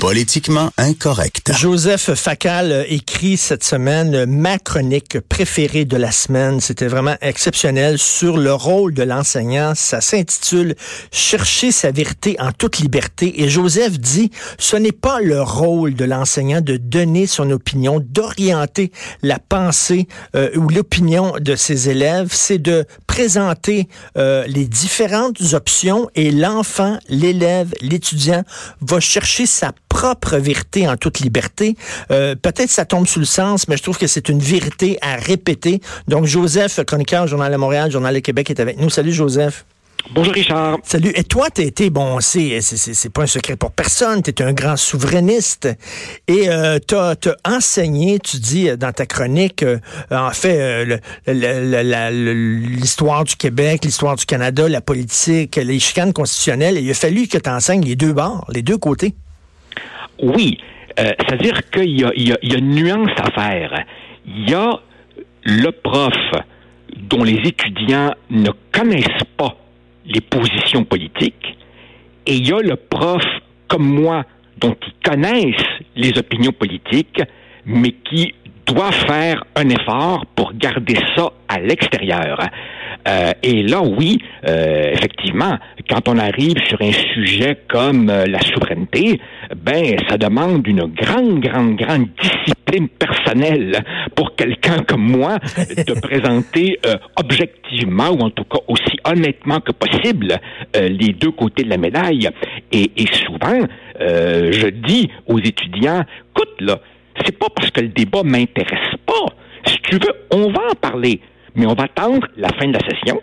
Politiquement incorrect. Joseph Facal écrit cette semaine ma chronique préférée de la semaine. C'était vraiment exceptionnel sur le rôle de l'enseignant. Ça s'intitule Chercher sa vérité en toute liberté. Et Joseph dit, ce n'est pas le rôle de l'enseignant de donner son opinion, d'orienter la pensée euh, ou l'opinion de ses élèves. C'est de présenter euh, les différentes options et l'enfant, l'élève, l'étudiant va chercher sa propre vérité en toute liberté. Euh, Peut-être ça tombe sous le sens, mais je trouve que c'est une vérité à répéter. Donc, Joseph, chroniqueur, Journal de Montréal, Journal de Québec, est avec nous. Salut, Joseph. Bonjour Richard. Salut. Et toi, t'as été, bon, c'est, c'est, c'est pas un secret pour personne, t'es un grand souverainiste. Et euh, t'as, as enseigné, tu dis dans ta chronique, euh, en fait, euh, l'histoire du Québec, l'histoire du Canada, la politique, les chicanes constitutionnelles. Et il a fallu que tu enseignes les deux bords, les deux côtés. Oui, euh, c'est-à-dire qu'il y y, y a une nuance à faire. Il y a le prof dont les étudiants ne connaissent pas les positions politiques, et il y a le prof comme moi dont ils connaissent les opinions politiques, mais qui doit faire un effort pour garder ça à l'extérieur. Euh, et là, oui, euh, effectivement, quand on arrive sur un sujet comme euh, la souveraineté, ben, ça demande une grande, grande, grande discipline personnelle pour quelqu'un comme moi de présenter euh, objectivement, ou en tout cas aussi honnêtement que possible, euh, les deux côtés de la médaille. Et, et souvent, euh, je dis aux étudiants, écoute, là, c'est pas parce que le débat m'intéresse pas. Si tu veux, on va en parler, mais on va attendre la fin de la session,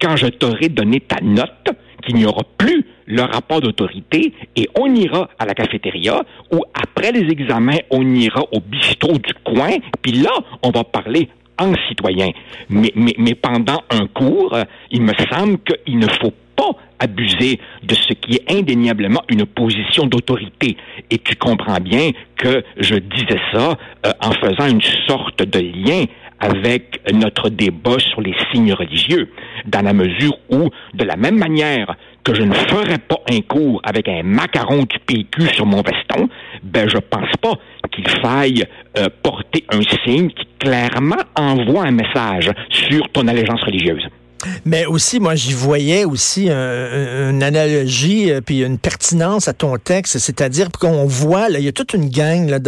quand je t'aurai donné ta note, qu'il n'y aura plus le rapport d'autorité, et on ira à la cafétéria, ou après les examens, on ira au bistrot du coin, puis là, on va parler en citoyen. Mais, pendant un cours, il me semble qu'il ne faut pas abuser de ce qui est indéniablement une position d'autorité. Et tu comprends bien que je disais ça euh, en faisant une sorte de lien avec notre débat sur les signes religieux, dans la mesure où, de la même manière que je ne ferais pas un cours avec un macaron du PQ sur mon veston, ben je pense pas qu'il faille euh, porter un signe qui clairement envoie un message sur ton allégeance religieuse. Mais aussi, moi, j'y voyais aussi un- une analogie euh, puis une pertinence à ton texte, c'est-à-dire qu'on voit, là, il y a toute une gang là,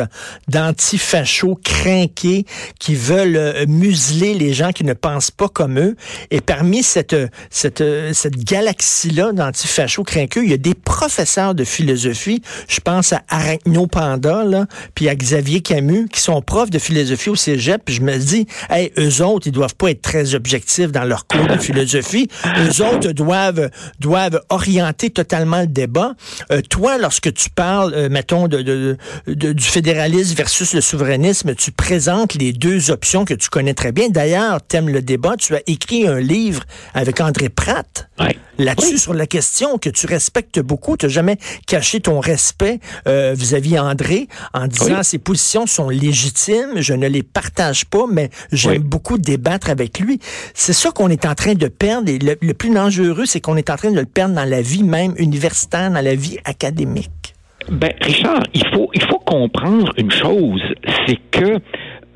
d'anti-fachos crinqués qui veulent euh, museler les gens qui ne pensent pas comme eux. Et parmi cette, euh, cette, euh, cette galaxie-là d'anti-fachos crinqueux, il y a des professeurs de philosophie, je pense à Arachno Panda, là, puis à Xavier Camus, qui sont profs de philosophie au cégep, puis je me dis, hey, eux autres, ils doivent pas être très objectifs dans leur cours de philosophie. Eux autres doivent, doivent orienter totalement le débat. Euh, toi, lorsque tu parles, euh, mettons, de, de- de- du fédéralisme versus le souverainisme, tu présentes les deux options que tu connais très bien. D'ailleurs, t'aimes le débat. Tu as écrit un livre avec André Pratt Ouais. là-dessus Oui. sur la question que tu respectes beaucoup. Tu n'as jamais caché ton respect euh, vis-à-vis André en disant Oui. ses positions sont légitimes, je ne les partage pas, mais j'aime Oui. beaucoup débattre avec lui. C'est ça qu'on est en train de perdre. Et le, plus dangereux, c'est qu'on est en train de le perdre dans la vie même universitaire, dans la vie académique. Ben, Richard, il faut, il faut comprendre une chose, c'est que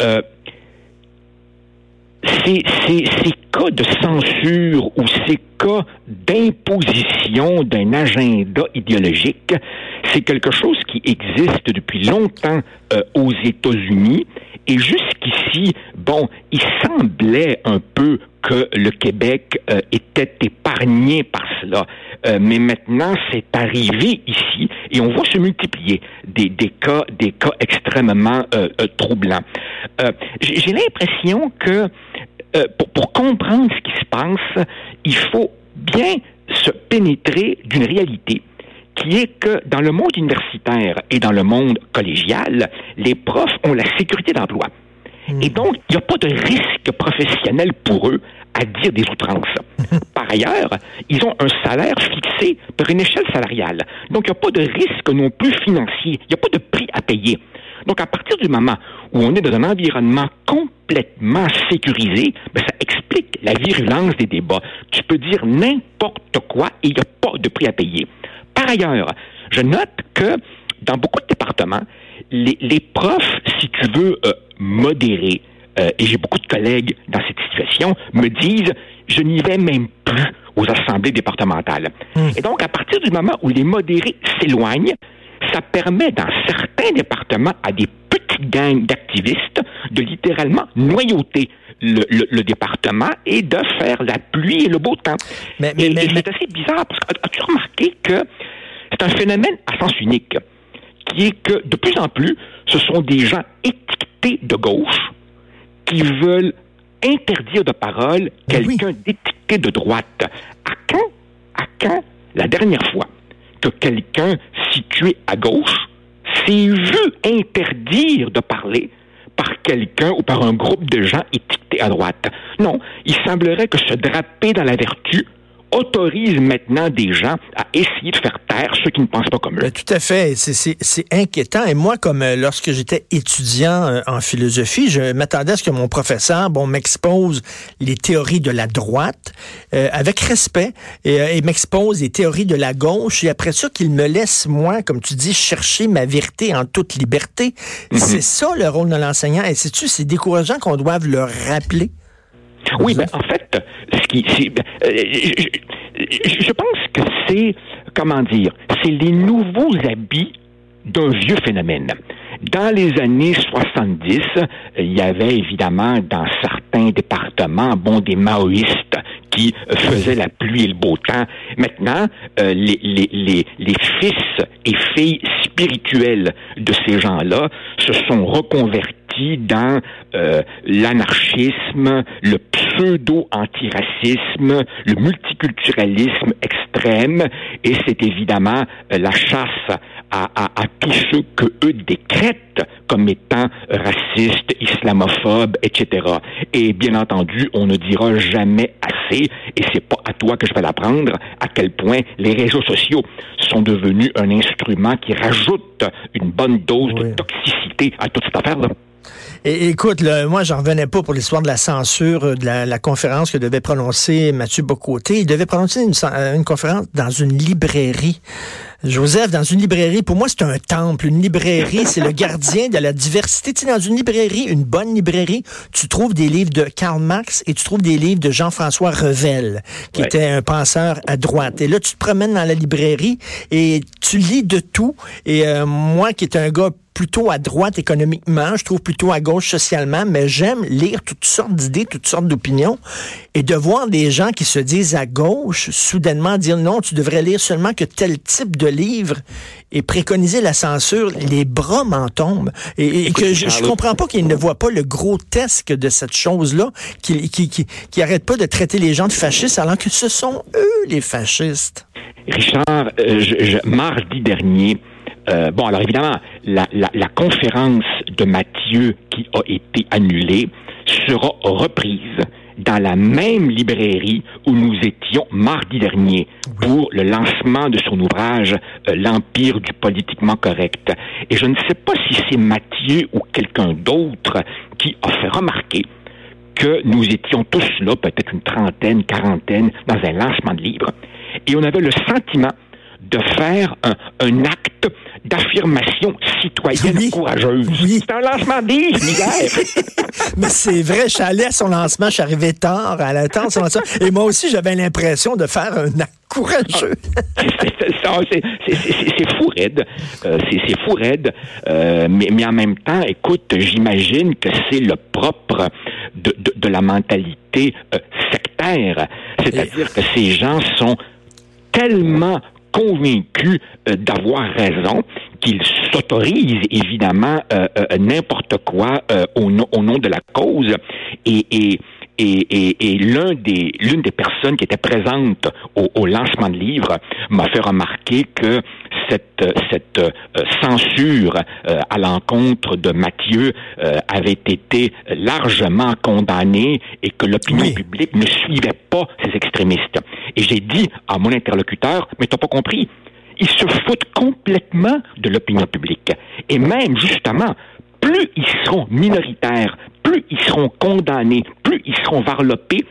euh, ces, ces, ces cas de censure ou ces cas d'imposition d'un agenda idéologique, c'est quelque chose qui existe depuis longtemps euh, aux États-Unis. Et jusqu'ici, bon, il semblait un peu que le Québec euh, était épargné par cela. Euh, mais maintenant, c'est arrivé ici et on voit se multiplier des, cas, des cas extrêmement troublants. J'ai l'impression que pour comprendre ce qui se passe, il faut bien se pénétrer d'une réalité qui est que dans le monde universitaire et dans le monde collégial, les profs ont la sécurité d'emploi. Et hmm. donc, il n'y a pas de risque professionnel pour eux à dire des outrances. Par ailleurs, ils ont un salaire fixé par une échelle salariale. Donc, il n'y a pas de risque non plus financier. Il n'y a pas de prix à payer. Donc, à partir du moment où on est dans un environnement complètement sécurisé, ben, ça explique la virulence des débats. Tu peux dire n'importe quoi et il n'y a pas de prix à payer. Ailleurs, je note que dans beaucoup de départements, les, profs, si tu veux, euh, modérer, euh, et j'ai beaucoup de collègues dans cette situation, me disent, je n'y vais même plus aux assemblées départementales. Hmm. Et donc, à partir du moment où les modérés s'éloignent, ça permet dans certains départements à des petites gangs d'activistes de littéralement noyauter le, département et de faire la pluie et le beau temps. Mais, mais, c'est assez bizarre parce que as-tu remarqué que c'est un phénomène à sens unique qui est que de plus en plus, ce sont des gens étiquetés de gauche qui veulent interdire de parole ben quelqu'un d'étiqueté de droite. À quand, à quand la dernière fois que quelqu'un situé à gauche s'est vu interdire de parler par quelqu'un ou par un groupe de gens étiquetés à droite? Non, il semblerait que se draper dans la vertu autorise maintenant des gens à essayer de faire taire ceux qui ne pensent pas comme eux. Ben, tout à fait. C'est inquiétant. Et moi, comme euh, lorsque j'étais étudiant euh, en philosophie, je m'attendais à ce que mon professeur bon, m'expose les théories de la droite euh, avec respect et, m'expose les théories de la gauche. Et après ça, qu'il me laisse, moi, comme tu dis, chercher ma vérité en toute liberté. Mhm. C'est ça le rôle de l'enseignant. Et sais-tu, c'est décourageant qu'on doive le rappeler. Oui, ben, en fait, ce qui, ben, euh, je, pense que c'est, comment dire, c'est les nouveaux habits d'un vieux phénomène. Dans les années 70, il y avait évidemment dans certains départements, bon, des maoïstes qui faisaient la pluie et le beau temps. Maintenant, euh, les, les fils et filles spirituels de ces gens-là se sont reconvertis dans euh, l'anarchisme, le pseudo-antiracisme, le multiculturalisme extrême, et c'est évidemment euh, la chasse à, à, à, tous ceux que eux décrètent comme étant racistes, islamophobes, etc. Et bien entendu, on ne dira jamais assez, et c'est pas à toi que je vais l'apprendre, à quel point les réseaux sociaux sont devenus un instrument qui rajoute une bonne dose de toxicité à toute cette affaire-là. Et, écoute, là, moi, j'en revenais pas pour l'histoire de la censure euh, de la, conférence que devait prononcer Mathieu Bocoté. Il devait prononcer une, euh, une conférence dans une librairie. Joseph, dans une librairie, pour moi, c'est un temple. Une librairie, c'est le gardien de la diversité. Tu sais, dans une librairie, une bonne librairie, tu trouves des livres de Karl Marx et tu trouves des livres de Jean-François Revel, qui était un penseur à droite. Et là, tu te promènes dans la librairie et tu lis de tout. Et euh, moi, qui est un gars plutôt à droite économiquement, je trouve plutôt à gauche socialement, mais j'aime lire toutes sortes d'idées, toutes sortes d'opinions, et de voir des gens qui se disent à gauche, soudainement dire non, tu devrais lire seulement que tel type de livre et préconiser la censure, les bras m'en tombent. Et, que je, je comprends pas qu'ils ne voient pas le grotesque de cette chose-là, qui, qui, qui, qui arrêtent pas de traiter les gens de fascistes alors que ce sont eux les fascistes. Richard, euh, mardi dernier, euh, bon, alors évidemment, la, conférence de Mathieu qui a été annulée sera reprise dans la même librairie où nous étions mardi dernier pour le lancement de son ouvrage euh, L'Empire du politiquement correct. Et je ne sais pas si c'est Mathieu ou quelqu'un d'autre qui a fait remarquer que nous étions tous là, peut-être une trentaine, quarantaine, dans un lancement de livre, et on avait le sentiment de faire un, un acte d'affirmation citoyenne Oui. courageuse. Oui. C'est un lancement livre, Miguel. Mais c'est vrai, je suis allé à son lancement, je suis arrivé tard à l'attente de son lancement. Et moi aussi, j'avais l'impression de faire un acte courageux. C'est- c'est fou raide. Euh, c'est fou raide. Euh, mais, mais en même temps, écoute, j'imagine que c'est le propre de, de, de la mentalité euh, sectaire. C'est-à-dire que ces gens sont tellement convaincus euh, d'avoir raison qu'ils s'autorisent évidemment euh, euh, n'importe quoi au, nom, au nom de la cause. Et, et, et, et l'un des, l'une des personnes qui était présente au, au lancement de livre m'a fait remarquer que cette, cette euh, censure euh, à l'encontre de Mathieu euh, avait été largement condamnée et que l'opinion Oui. publique ne suivait pas ces extrémistes. Et j'ai dit à mon interlocuteur, mais t'as pas compris, ils se foutent complètement de l'opinion publique. Et même, justement, plus ils seront minoritaires, plus ils seront condamnés, plus ils seront varlopés,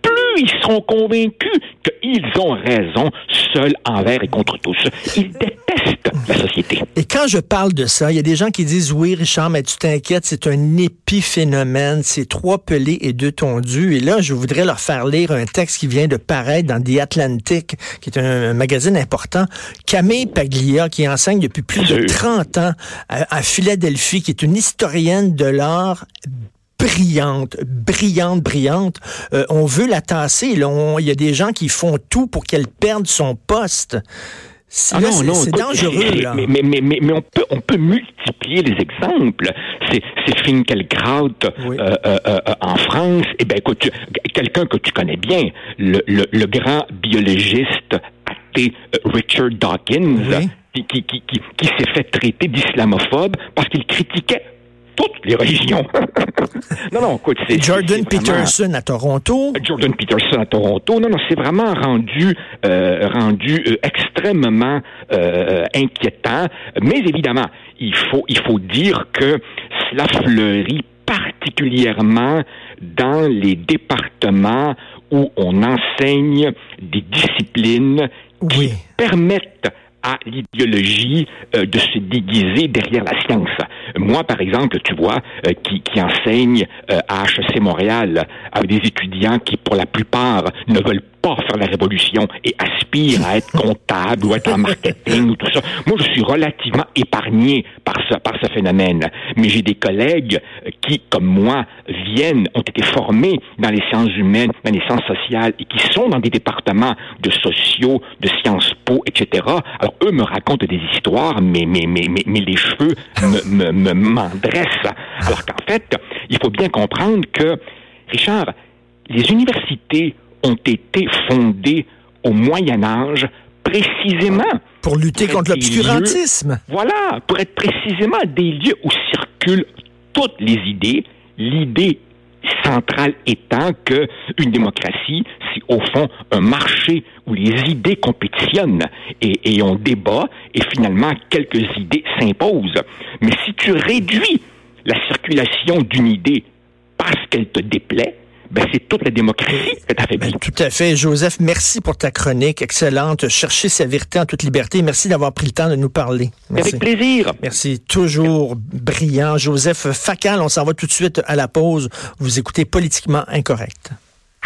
plus ils seront convaincus qu'ils ont raison, seuls envers et contre tous. Ils détestent la société. Et quand je parle de ça, il y a des gens qui disent oui, Richard, mais tu t'inquiètes, c'est un épiphénomène, c'est trois pelés et deux tondus. Et là, je voudrais leur faire lire un texte qui vient de paraître dans The Atlantic, qui est un, magazine important. Camille Paglia, qui enseigne depuis plus de Sûr. 30 ans à, à Philadelphie, qui est une historienne de l'art brillante, brillante, brillante. Euh, on veut la tasser. Il y a des gens qui font tout pour qu'elle perde son poste. C'est écoute, dangereux, là. Mais, mais, mais, mais, mais on, peut, on peut multiplier les exemples. C'est, c'est Finkielkraut Oui. euh, euh, euh, en France. Eh bien, écoute, quelqu'un que tu connais bien, le, le, le grand biologiste athée Richard Dawkins, Oui. qui, qui, qui, qui, qui s'est fait traiter d'islamophobe parce qu'il critiquait toutes les religions. non, non, écoute, c'est... Jordan c'est vraiment- Peterson à Toronto. Jordan Peterson à Toronto. Non, non, c'est vraiment rendu euh, rendu euh, extrêmement euh, inquiétant. Mais évidemment, il faut il faut dire que cela fleurit particulièrement dans les départements où on enseigne des disciplines qui permettent à l'idéologie euh, de se déguiser derrière la science. Moi, par exemple, tu vois, euh, qui, qui enseigne euh, à HEC Montréal avec des étudiants qui, pour la plupart, ne veulent pas faire la révolution et aspirent à être comptable ou être en marketing ou tout ça. Moi, je suis relativement épargné par ce, par ce phénomène. Mais j'ai des collègues euh, qui, comme moi, viennent, ont été formés dans les sciences humaines, dans les sciences sociales et qui sont dans des départements de sociaux, de sciences po, etc. Alors, eux me racontent des histoires, mais, mais, mais, mais, mais les cheveux me, me, me, m'en dressent. Alors qu'en fait, il faut bien comprendre que, Richard, les universités ont été fondées au Moyen Âge précisément Pour lutter Pour contre l'obscurantisme. voilà, pour être précisément des lieux où circulent toutes les idées, l'idée centrale étant que une démocratie, c'est au fond un marché où les idées compétitionnent et, et on débat et finalement quelques idées s'imposent. Mais si tu réduis la circulation d'une idée parce qu'elle te déplaît, ben c'est toute la démocratie que tu Ben, tout à fait. Joseph, merci pour ta chronique excellente. Chercher sa vérité en toute liberté. Merci d'avoir pris le temps de nous parler. Merci. Avec plaisir. Merci. Toujours brillant. Joseph Facal, on s'en va tout de suite à la pause. Vous écoutez Politiquement Incorrect.